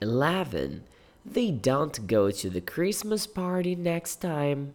11. They don't go to the Christmas party next time.